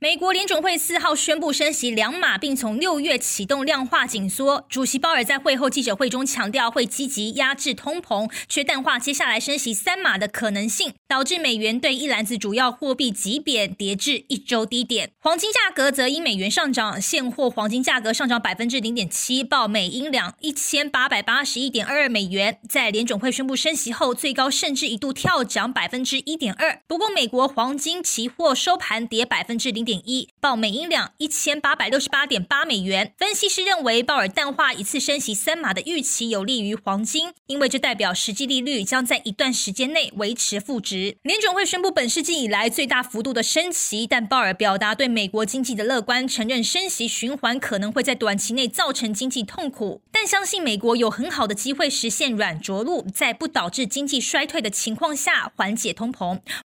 美国联准会四号宣布升息两码，并从六月启动量化紧缩。主席鲍尔在会后记者会中强调，会积极压制通膨，却淡化接下来升息三码的可能性，导致美元对一篮子主要货币急贬，跌至一周低点。黄金价格则因美元上涨，现货黄金价格上涨百分之零点七，报每英两一千八百八十一点二二美元。在联准会宣布升息后，最高甚至一度跳涨百分之一点二。不过，美国黄金期货收盘跌百分之零点一，报每英两一千八百六十八点八美元。分析师认为，鲍尔淡化一次升息三码的预期有利于黄金，因为这代表实际利率将在一段时间内维持负值。联准会宣布本世纪以来最大幅度的升息，但鲍尔表达对美国经济的乐观，承认升息循环可能会在短期内造成经济痛苦，但相信美国有很好的机会实现软着陆，在不导致经济衰退的情况下缓解通膨。